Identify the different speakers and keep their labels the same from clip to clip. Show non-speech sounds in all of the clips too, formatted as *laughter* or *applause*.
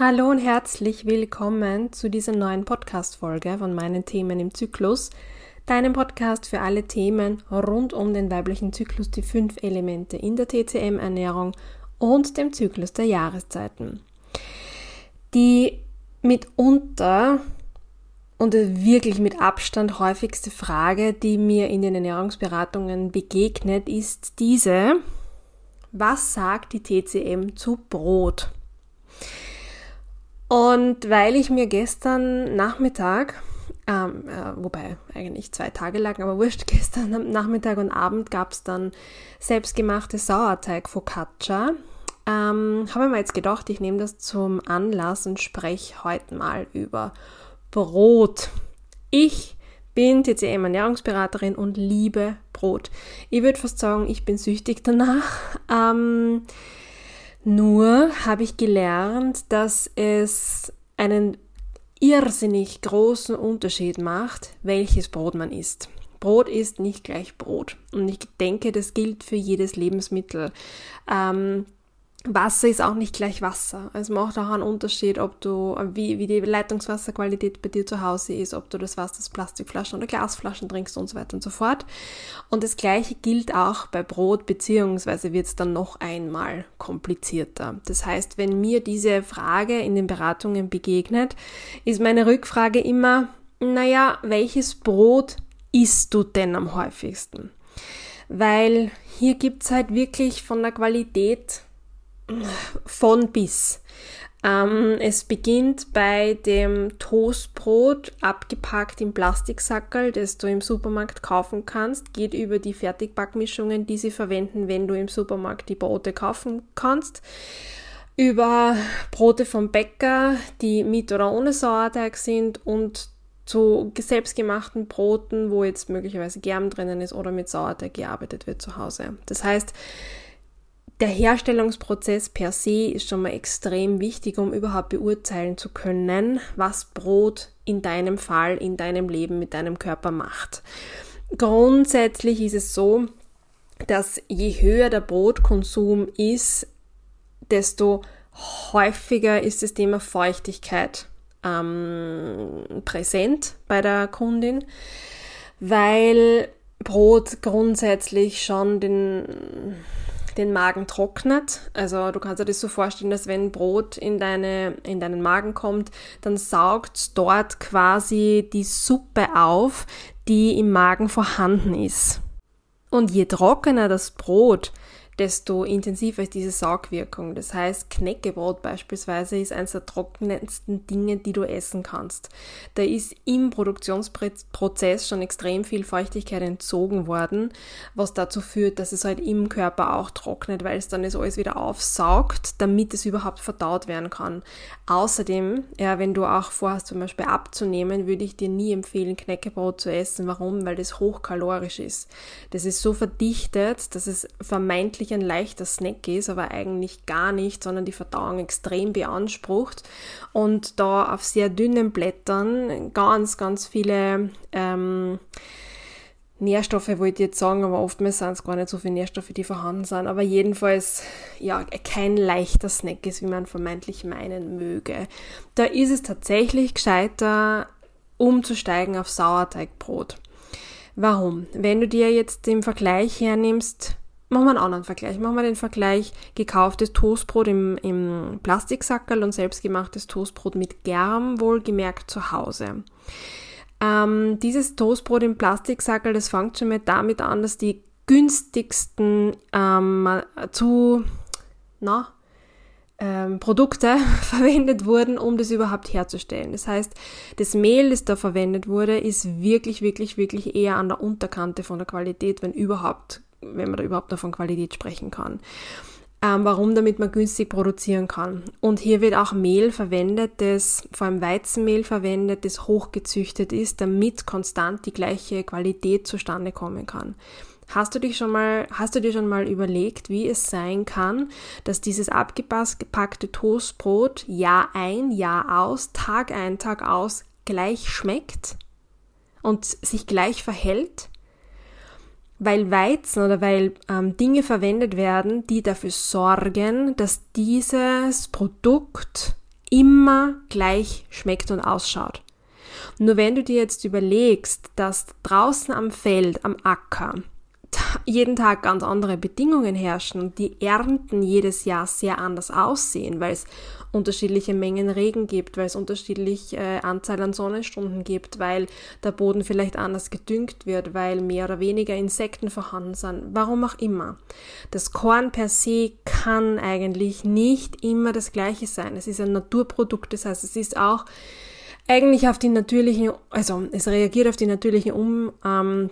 Speaker 1: Hallo und herzlich willkommen zu dieser neuen Podcast-Folge von meinen Themen im Zyklus, deinem Podcast für alle Themen rund um den weiblichen Zyklus, die fünf Elemente in der TCM-Ernährung und dem Zyklus der Jahreszeiten. Die mitunter und wirklich mit Abstand häufigste Frage, die mir in den Ernährungsberatungen begegnet, ist diese, was sagt die TCM zu Brot? Und weil ich mir gestern Nachmittag, ähm, äh, wobei eigentlich zwei Tage lang, aber wurscht, *laughs* gestern Nachmittag und Abend gab es dann selbstgemachte Sauerteig-Focaccia. Ähm, habe mir jetzt gedacht, ich nehme das zum Anlass und spreche heute mal über Brot. Ich bin TCM Ernährungsberaterin und liebe Brot. Ich würde fast sagen, ich bin süchtig danach. Ähm, nur habe ich gelernt, dass es einen irrsinnig großen Unterschied macht, welches Brot man isst. Brot ist nicht gleich Brot. Und ich denke, das gilt für jedes Lebensmittel. Ähm, Wasser ist auch nicht gleich Wasser. Es macht auch einen Unterschied, ob du, wie, wie die Leitungswasserqualität bei dir zu Hause ist, ob du das Wasser aus Plastikflaschen oder Glasflaschen trinkst und so weiter und so fort. Und das Gleiche gilt auch bei Brot, beziehungsweise wird es dann noch einmal komplizierter. Das heißt, wenn mir diese Frage in den Beratungen begegnet, ist meine Rückfrage immer, naja, welches Brot isst du denn am häufigsten? Weil hier gibt's halt wirklich von der Qualität von bis. Ähm, es beginnt bei dem Toastbrot, abgepackt im Plastiksackerl, das du im Supermarkt kaufen kannst, geht über die Fertigbackmischungen, die sie verwenden, wenn du im Supermarkt die Brote kaufen kannst, über Brote vom Bäcker, die mit oder ohne Sauerteig sind und zu selbstgemachten Broten, wo jetzt möglicherweise Germ drinnen ist oder mit Sauerteig gearbeitet wird zu Hause. Das heißt, der Herstellungsprozess per se ist schon mal extrem wichtig, um überhaupt beurteilen zu können, was Brot in deinem Fall, in deinem Leben mit deinem Körper macht. Grundsätzlich ist es so, dass je höher der Brotkonsum ist, desto häufiger ist das Thema Feuchtigkeit ähm, präsent bei der Kundin, weil Brot grundsätzlich schon den den Magen trocknet. Also du kannst dir das so vorstellen, dass wenn Brot in, deine, in deinen Magen kommt, dann saugt dort quasi die Suppe auf, die im Magen vorhanden ist. Und je trockener das Brot, desto intensiver ist diese Saugwirkung. Das heißt, Knäckebrot beispielsweise ist eines der trockensten Dinge, die du essen kannst. Da ist im Produktionsprozess schon extrem viel Feuchtigkeit entzogen worden, was dazu führt, dass es halt im Körper auch trocknet, weil es dann das alles wieder aufsaugt, damit es überhaupt verdaut werden kann. Außerdem, ja, wenn du auch vorhast, zum Beispiel abzunehmen, würde ich dir nie empfehlen, Knäckebrot zu essen. Warum? Weil das hochkalorisch ist. Das ist so verdichtet, dass es vermeintlich ein leichter Snack ist, aber eigentlich gar nicht, sondern die Verdauung extrem beansprucht und da auf sehr dünnen Blättern ganz, ganz viele ähm, Nährstoffe wollte ich jetzt sagen, aber oftmals sind es gar nicht so viele Nährstoffe, die vorhanden sind. Aber jedenfalls, ja, kein leichter Snack ist, wie man vermeintlich meinen möge. Da ist es tatsächlich gescheiter, umzusteigen auf Sauerteigbrot. Warum? Wenn du dir jetzt den Vergleich hernimmst, Machen wir einen anderen Vergleich. Machen wir den Vergleich gekauftes Toastbrot im, im Plastiksackerl und selbstgemachtes Toastbrot mit Germ, wohlgemerkt zu Hause. Ähm, dieses Toastbrot im Plastiksackerl, das fängt schon mal damit an, dass die günstigsten ähm, zu, na, ähm, Produkte *laughs* verwendet wurden, um das überhaupt herzustellen. Das heißt, das Mehl, das da verwendet wurde, ist wirklich, wirklich, wirklich eher an der Unterkante von der Qualität, wenn überhaupt wenn man da überhaupt noch von Qualität sprechen kann. Ähm, warum? Damit man günstig produzieren kann. Und hier wird auch Mehl verwendet, das, vor allem Weizenmehl verwendet, das hochgezüchtet ist, damit konstant die gleiche Qualität zustande kommen kann. Hast du dich schon mal, hast du dir schon mal überlegt, wie es sein kann, dass dieses abgepackte Toastbrot Jahr ein, Jahr aus, Tag ein, Tag aus gleich schmeckt und sich gleich verhält? Weil Weizen oder weil ähm, Dinge verwendet werden, die dafür sorgen, dass dieses Produkt immer gleich schmeckt und ausschaut. Nur wenn du dir jetzt überlegst, dass draußen am Feld, am Acker, jeden Tag ganz andere Bedingungen herrschen und die Ernten jedes Jahr sehr anders aussehen, weil es unterschiedliche Mengen Regen gibt, weil es unterschiedliche äh, Anzahl an Sonnenstunden gibt, weil der Boden vielleicht anders gedüngt wird, weil mehr oder weniger Insekten vorhanden sind, warum auch immer. Das Korn per se kann eigentlich nicht immer das gleiche sein. Es ist ein Naturprodukt, das heißt, es ist auch eigentlich auf die natürlichen, also es reagiert auf die natürlichen um, ähm,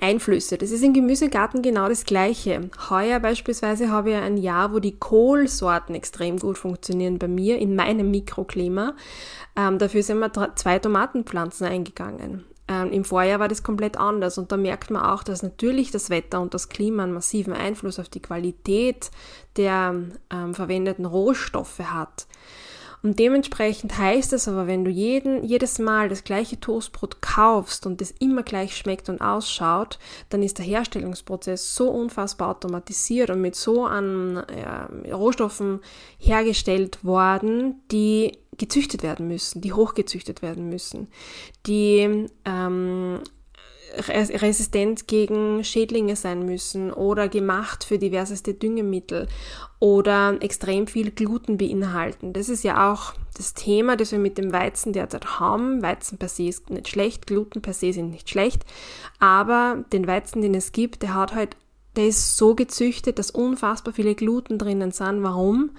Speaker 1: Einflüsse. Das ist im Gemüsegarten genau das Gleiche. Heuer beispielsweise habe ich ein Jahr, wo die Kohlsorten extrem gut funktionieren bei mir in meinem Mikroklima. Ähm, dafür sind wir zwei Tomatenpflanzen eingegangen. Ähm, Im Vorjahr war das komplett anders und da merkt man auch, dass natürlich das Wetter und das Klima einen massiven Einfluss auf die Qualität der ähm, verwendeten Rohstoffe hat. Und dementsprechend heißt es aber, wenn du jeden, jedes Mal das gleiche Toastbrot kaufst und es immer gleich schmeckt und ausschaut, dann ist der Herstellungsprozess so unfassbar automatisiert und mit so an äh, Rohstoffen hergestellt worden, die gezüchtet werden müssen, die hochgezüchtet werden müssen, die ähm, resistent gegen Schädlinge sein müssen oder gemacht für diverseste Düngemittel oder extrem viel Gluten beinhalten. Das ist ja auch das Thema, das wir mit dem Weizen derzeit haben. Weizen per se ist nicht schlecht, Gluten per se sind nicht schlecht, aber den Weizen, den es gibt, der hat halt, der ist so gezüchtet, dass unfassbar viele Gluten drinnen sind. Warum?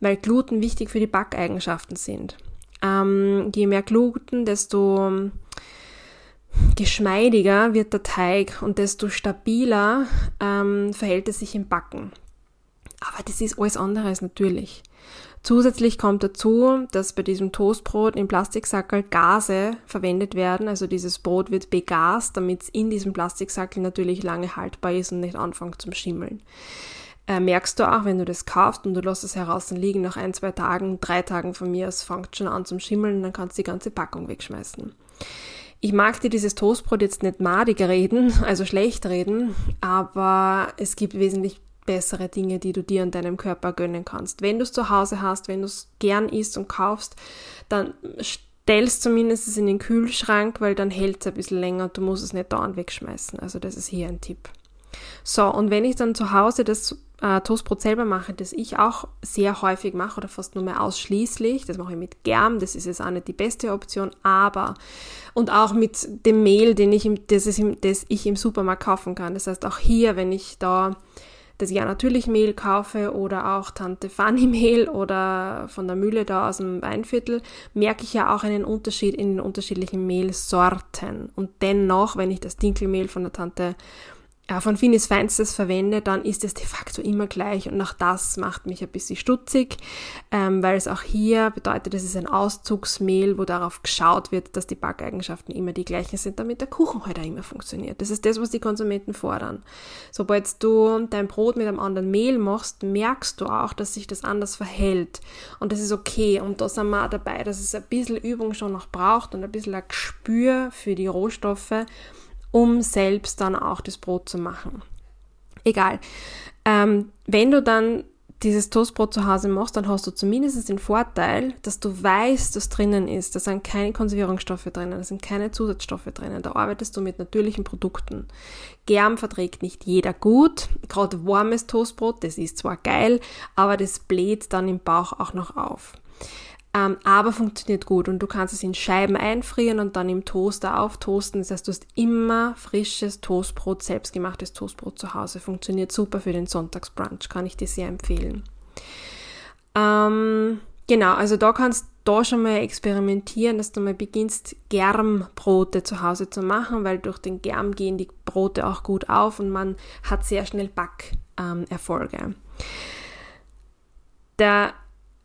Speaker 1: Weil Gluten wichtig für die Backeigenschaften sind. Ähm, je mehr Gluten, desto geschmeidiger wird der Teig und desto stabiler ähm, verhält es sich im Backen. Aber das ist alles andere als natürlich. Zusätzlich kommt dazu, dass bei diesem Toastbrot im Plastiksackel Gase verwendet werden. Also dieses Brot wird begast, damit es in diesem Plastiksackel natürlich lange haltbar ist und nicht anfängt zum Schimmeln. Äh, merkst du auch, wenn du das kaufst und du lässt es heraus liegen, nach ein, zwei Tagen, drei Tagen von mir, es fängt schon an zum Schimmeln, dann kannst du die ganze Packung wegschmeißen. Ich mag dir dieses Toastbrot jetzt nicht madig reden, *laughs* also schlecht reden, aber es gibt wesentlich bessere Dinge, die du dir und deinem Körper gönnen kannst. Wenn du es zu Hause hast, wenn du es gern isst und kaufst, dann stellst zumindest es in den Kühlschrank, weil dann hält es ein bisschen länger und du musst es nicht dauernd wegschmeißen. Also das ist hier ein Tipp. So, und wenn ich dann zu Hause das äh, Toastbrot selber mache, das ich auch sehr häufig mache oder fast nur mehr ausschließlich, das mache ich mit Germ, das ist jetzt auch nicht die beste Option, aber und auch mit dem Mehl, den ich im, das, im, das ich im Supermarkt kaufen kann. Das heißt, auch hier, wenn ich da das ja natürlich Mehl kaufe oder auch Tante Fanny Mehl oder von der Mühle da aus dem Weinviertel, merke ich ja auch einen Unterschied in den unterschiedlichen Mehlsorten. Und dennoch, wenn ich das Dinkelmehl von der Tante von Finis Feinstes verwende, dann ist es de facto immer gleich und auch das macht mich ein bisschen stutzig, ähm, weil es auch hier bedeutet, es ist ein Auszugsmehl, wo darauf geschaut wird, dass die Backeigenschaften immer die gleichen sind, damit der Kuchen halt auch immer funktioniert. Das ist das, was die Konsumenten fordern. Sobald du dein Brot mit einem anderen Mehl machst, merkst du auch, dass sich das anders verhält und das ist okay und da sind wir auch dabei, dass es ein bisschen Übung schon noch braucht und ein bisschen ein Gespür für die Rohstoffe, um selbst dann auch das Brot zu machen. Egal. Ähm, wenn du dann dieses Toastbrot zu Hause machst, dann hast du zumindest den Vorteil, dass du weißt, was drinnen ist. Da sind keine Konservierungsstoffe drinnen, da sind keine Zusatzstoffe drinnen. Da arbeitest du mit natürlichen Produkten. Germ verträgt nicht jeder gut. Gerade warmes Toastbrot, das ist zwar geil, aber das bläht dann im Bauch auch noch auf. Ähm, aber funktioniert gut und du kannst es in Scheiben einfrieren und dann im Toaster auftoasten. Das heißt, du hast immer frisches Toastbrot, selbstgemachtes Toastbrot zu Hause. Funktioniert super für den Sonntagsbrunch, kann ich dir sehr empfehlen. Ähm, genau, also da kannst du schon mal experimentieren, dass du mal beginnst, Germbrote zu Hause zu machen, weil durch den Germ gehen die Brote auch gut auf und man hat sehr schnell Backerfolge. Ähm, Der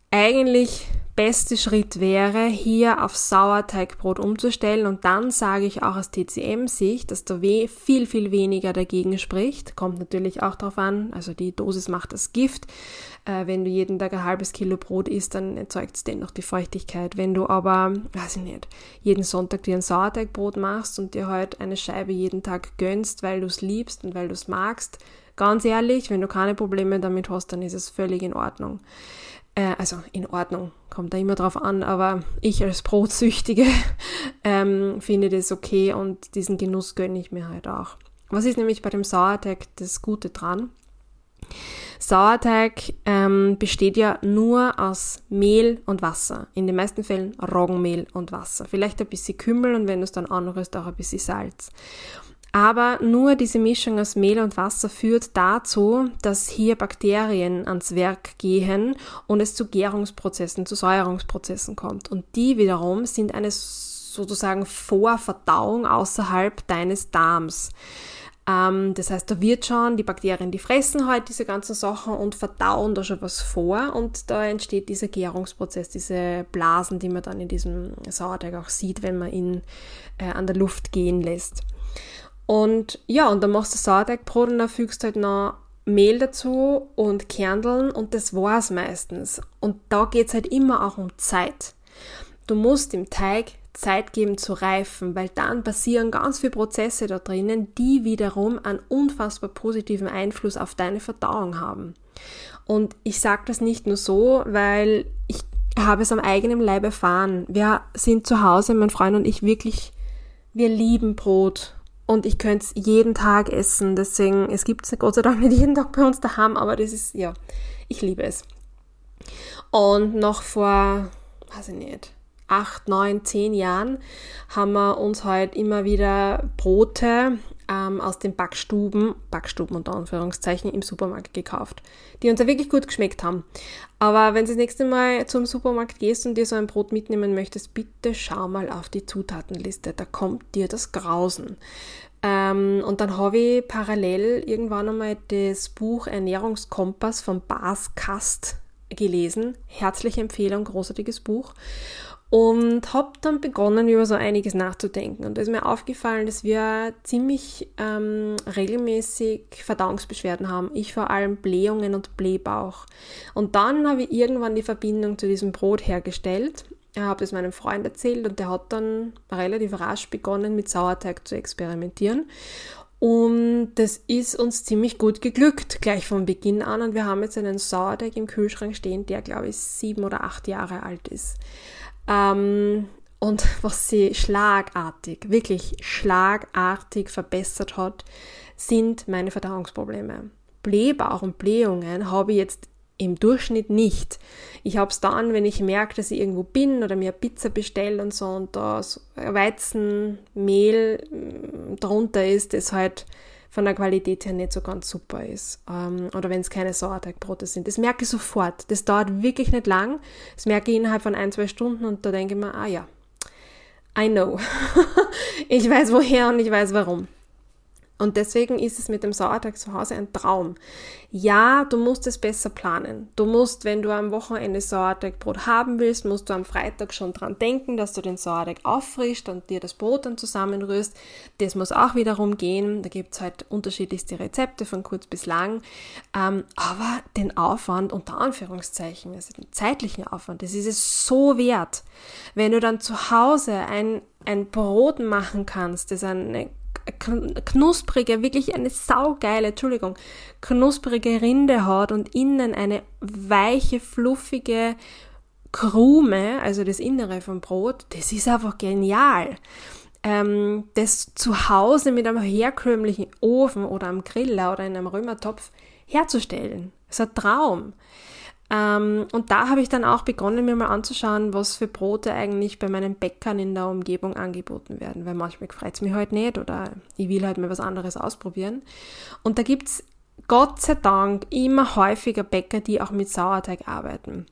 Speaker 1: eigentlich beste Schritt wäre, hier auf Sauerteigbrot umzustellen und dann sage ich auch aus TCM-Sicht, dass da viel, viel weniger dagegen spricht. Kommt natürlich auch darauf an, also die Dosis macht das Gift. Äh, wenn du jeden Tag ein halbes Kilo Brot isst, dann erzeugt es dennoch die Feuchtigkeit. Wenn du aber, weiß ich nicht, jeden Sonntag dir ein Sauerteigbrot machst und dir halt eine Scheibe jeden Tag gönnst, weil du es liebst und weil du es magst, ganz ehrlich, wenn du keine Probleme damit hast, dann ist es völlig in Ordnung. Äh, also in Ordnung, kommt da immer drauf an, aber ich als Brotsüchtige *laughs* ähm, finde das okay und diesen Genuss gönne ich mir halt auch. Was ist nämlich bei dem Sauerteig das Gute dran? Sauerteig ähm, besteht ja nur aus Mehl und Wasser. In den meisten Fällen Roggenmehl und Wasser. Vielleicht ein bisschen Kümmel und wenn du es dann anrührst, auch ein bisschen Salz. Aber nur diese Mischung aus Mehl und Wasser führt dazu, dass hier Bakterien ans Werk gehen und es zu Gärungsprozessen, zu Säuerungsprozessen kommt. Und die wiederum sind eine sozusagen Vorverdauung außerhalb deines Darms. Ähm, das heißt, da wird schon, die Bakterien, die fressen halt diese ganzen Sachen und verdauen da schon was vor und da entsteht dieser Gärungsprozess, diese Blasen, die man dann in diesem Sauerteig auch sieht, wenn man ihn äh, an der Luft gehen lässt. Und ja, und dann machst du Sauerteigbrot und dann fügst du halt noch Mehl dazu und Kerneln und das war's meistens. Und da geht's halt immer auch um Zeit. Du musst dem Teig Zeit geben zu reifen, weil dann passieren ganz viele Prozesse da drinnen, die wiederum einen unfassbar positiven Einfluss auf deine Verdauung haben. Und ich sage das nicht nur so, weil ich habe es am eigenen Leib erfahren. Wir sind zu Hause, mein Freund und ich wirklich, wir lieben Brot und ich könnte es jeden Tag essen. Deswegen, es gibt es Gott sei Dank nicht jeden Tag bei uns daheim, aber das ist, ja, ich liebe es. Und noch vor, weiß ich nicht, acht, neun, zehn Jahren haben wir uns halt immer wieder Brote ähm, aus den Backstuben, Backstuben unter Anführungszeichen, im Supermarkt gekauft, die uns ja wirklich gut geschmeckt haben. Aber wenn du das nächste Mal zum Supermarkt gehst und dir so ein Brot mitnehmen möchtest, bitte schau mal auf die Zutatenliste, da kommt dir das Grausen. Ähm, und dann habe ich parallel irgendwann einmal das Buch Ernährungskompass von Bas Kast gelesen. Herzliche Empfehlung, großartiges Buch und habe dann begonnen, über so einiges nachzudenken. Und da ist mir aufgefallen, dass wir ziemlich ähm, regelmäßig Verdauungsbeschwerden haben. Ich vor allem Blähungen und Blähbauch. Und dann habe ich irgendwann die Verbindung zu diesem Brot hergestellt. Ich habe es meinem Freund erzählt und der hat dann relativ rasch begonnen, mit Sauerteig zu experimentieren. Und das ist uns ziemlich gut geglückt, gleich von Beginn an. Und wir haben jetzt einen Sauerteig im Kühlschrank stehen, der, glaube ich, sieben oder acht Jahre alt ist. Ähm, und *laughs* was sie schlagartig, wirklich schlagartig verbessert hat, sind meine Verdauungsprobleme. Blähbauch und Blähungen habe ich jetzt im Durchschnitt nicht. Ich habe es dann, wenn ich merke, dass ich irgendwo bin oder mir Pizza bestelle und so und da Weizenmehl mm, drunter ist, das halt von der Qualität her nicht so ganz super ist. Ähm, oder wenn es keine Sauerteigbrote sind. Das merke ich sofort. Das dauert wirklich nicht lang. Das merke ich innerhalb von ein, zwei Stunden und da denke ich mir, ah ja, I know. *laughs* ich weiß woher und ich weiß warum. Und deswegen ist es mit dem Sauerteig zu Hause ein Traum. Ja, du musst es besser planen. Du musst, wenn du am Wochenende Sauerteigbrot haben willst, musst du am Freitag schon dran denken, dass du den Sauerteig auffrischst und dir das Brot dann zusammenrührst. Das muss auch wiederum gehen. Da gibt's halt unterschiedlichste Rezepte von kurz bis lang. Ähm, aber den Aufwand, unter Anführungszeichen, also den zeitlichen Aufwand, das ist es so wert. Wenn du dann zu Hause ein, ein Brot machen kannst, das eine knusprige, wirklich eine saugeile, Entschuldigung, knusprige Rinde hat und innen eine weiche, fluffige Krume, also das Innere vom Brot, das ist einfach genial. Ähm, das zu Hause mit einem herkömmlichen Ofen oder am Griller oder in einem Römertopf herzustellen. Ist ein Traum. Ähm, und da habe ich dann auch begonnen, mir mal anzuschauen, was für Brote eigentlich bei meinen Bäckern in der Umgebung angeboten werden, weil manchmal freut es mich halt nicht oder ich will halt mal was anderes ausprobieren. Und da gibt es Gott sei Dank immer häufiger Bäcker, die auch mit Sauerteig arbeiten.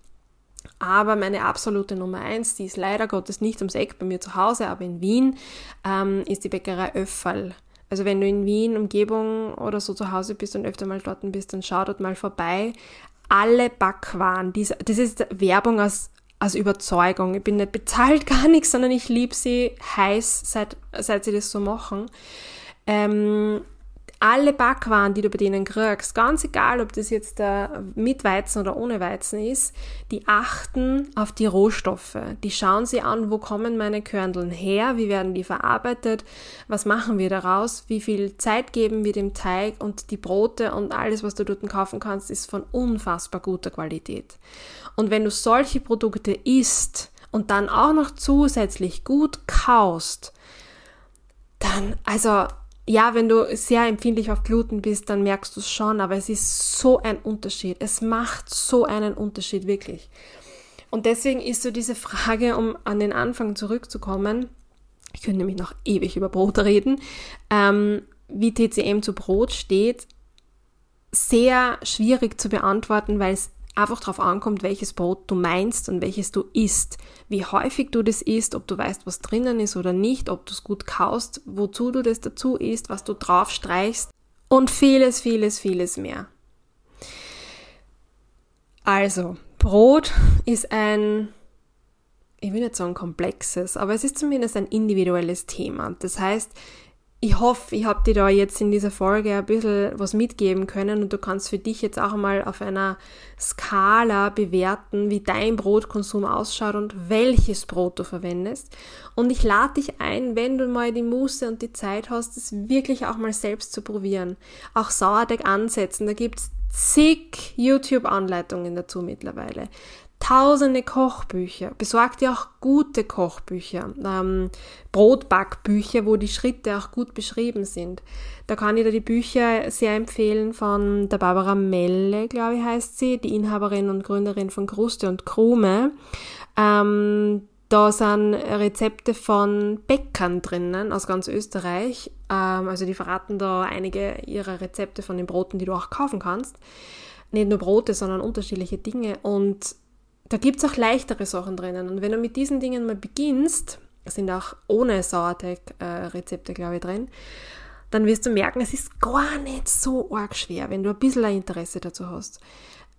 Speaker 1: Aber meine absolute Nummer eins, die ist leider Gottes nicht ums Eck bei mir zu Hause, aber in Wien, ähm, ist die Bäckerei Öfferl. Also wenn du in Wien, Umgebung oder so zu Hause bist und öfter mal dort bist, dann schau dort mal vorbei alle Backwaren. das ist Werbung aus, aus Überzeugung. Ich bin nicht bezahlt, *laughs* gar nichts, sondern ich liebe sie heiß, seit, seit sie das so machen. Ähm, alle Backwaren, die du bei denen kriegst, ganz egal, ob das jetzt mit Weizen oder ohne Weizen ist, die achten auf die Rohstoffe. Die schauen sie an, wo kommen meine Körneln her, wie werden die verarbeitet, was machen wir daraus, wie viel Zeit geben wir dem Teig und die Brote und alles, was du dort kaufen kannst, ist von unfassbar guter Qualität. Und wenn du solche Produkte isst und dann auch noch zusätzlich gut kaust, dann, also ja, wenn du sehr empfindlich auf Gluten bist, dann merkst du es schon, aber es ist so ein Unterschied. Es macht so einen Unterschied, wirklich. Und deswegen ist so diese Frage, um an den Anfang zurückzukommen, ich könnte nämlich noch ewig über Brot reden, ähm, wie TCM zu Brot steht, sehr schwierig zu beantworten, weil es einfach darauf ankommt, welches Brot du meinst und welches du isst. Wie häufig du das isst, ob du weißt, was drinnen ist oder nicht, ob du es gut kaust, wozu du das dazu isst, was du drauf streichst und vieles, vieles, vieles mehr. Also, Brot ist ein, ich will nicht sagen komplexes, aber es ist zumindest ein individuelles Thema. Das heißt, ich hoffe, ich habe dir da jetzt in dieser Folge ein bisschen was mitgeben können und du kannst für dich jetzt auch mal auf einer Skala bewerten, wie dein Brotkonsum ausschaut und welches Brot du verwendest. Und ich lade dich ein, wenn du mal die Muße und die Zeit hast, das wirklich auch mal selbst zu probieren. Auch Sauerteig ansetzen, da gibt's zig YouTube-Anleitungen dazu mittlerweile tausende Kochbücher. Besorgt dir auch gute Kochbücher, ähm, Brotbackbücher, wo die Schritte auch gut beschrieben sind. Da kann ich dir die Bücher sehr empfehlen von der Barbara Melle, glaube ich, heißt sie, die Inhaberin und Gründerin von Kruste und Krume. Ähm, da sind Rezepte von Bäckern drinnen aus ganz Österreich. Ähm, also die verraten da einige ihrer Rezepte von den Broten, die du auch kaufen kannst. Nicht nur Brote, sondern unterschiedliche Dinge. Und da gibt es auch leichtere Sachen drinnen. Und wenn du mit diesen Dingen mal beginnst, sind auch ohne Sauerteig-Rezepte, glaube ich, drin, dann wirst du merken, es ist gar nicht so arg schwer, wenn du ein bisschen ein Interesse dazu hast.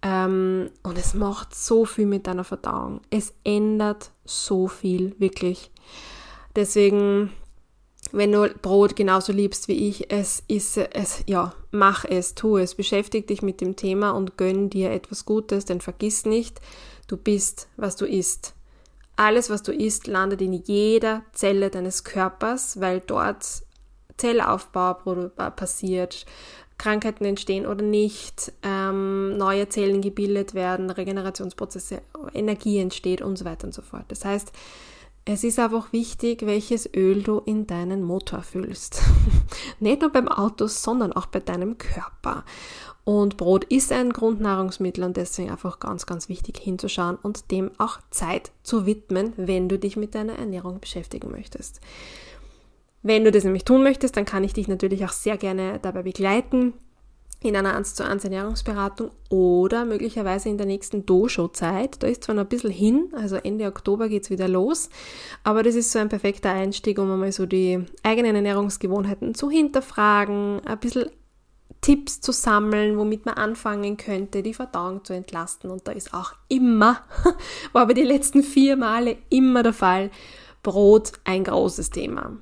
Speaker 1: Ähm, und es macht so viel mit deiner Verdauung. Es ändert so viel, wirklich. Deswegen, wenn du Brot genauso liebst wie ich, es ist es, ja, mach es, tu es, beschäftige dich mit dem Thema und gönn dir etwas Gutes, denn vergiss nicht, Du bist, was du isst. Alles, was du isst, landet in jeder Zelle deines Körpers, weil dort Zellaufbau passiert, Krankheiten entstehen oder nicht, ähm, neue Zellen gebildet werden, Regenerationsprozesse, Energie entsteht und so weiter und so fort. Das heißt, es ist einfach wichtig, welches Öl du in deinen Motor füllst. *laughs* Nicht nur beim Auto, sondern auch bei deinem Körper. Und Brot ist ein Grundnahrungsmittel und deswegen einfach ganz, ganz wichtig hinzuschauen und dem auch Zeit zu widmen, wenn du dich mit deiner Ernährung beschäftigen möchtest. Wenn du das nämlich tun möchtest, dann kann ich dich natürlich auch sehr gerne dabei begleiten in einer 1 zu 1 Ernährungsberatung oder möglicherweise in der nächsten Dojo-Zeit. Da ist zwar noch ein bisschen hin, also Ende Oktober geht's wieder los, aber das ist so ein perfekter Einstieg, um einmal so die eigenen Ernährungsgewohnheiten zu hinterfragen, ein bisschen Tipps zu sammeln, womit man anfangen könnte, die Verdauung zu entlasten. Und da ist auch immer, *laughs* war aber die letzten vier Male immer der Fall, Brot ein großes Thema.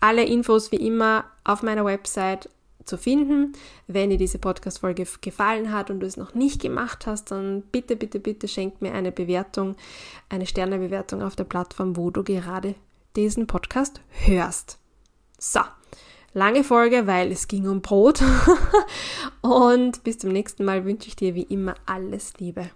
Speaker 1: Alle Infos wie immer auf meiner Website zu finden. Wenn dir diese Podcast-Folge gefallen hat und du es noch nicht gemacht hast, dann bitte, bitte, bitte schenk mir eine Bewertung, eine Sternebewertung auf der Plattform, wo du gerade diesen Podcast hörst. So, lange Folge, weil es ging um Brot. *laughs* Und bis zum nächsten Mal wünsche ich dir wie immer alles Liebe.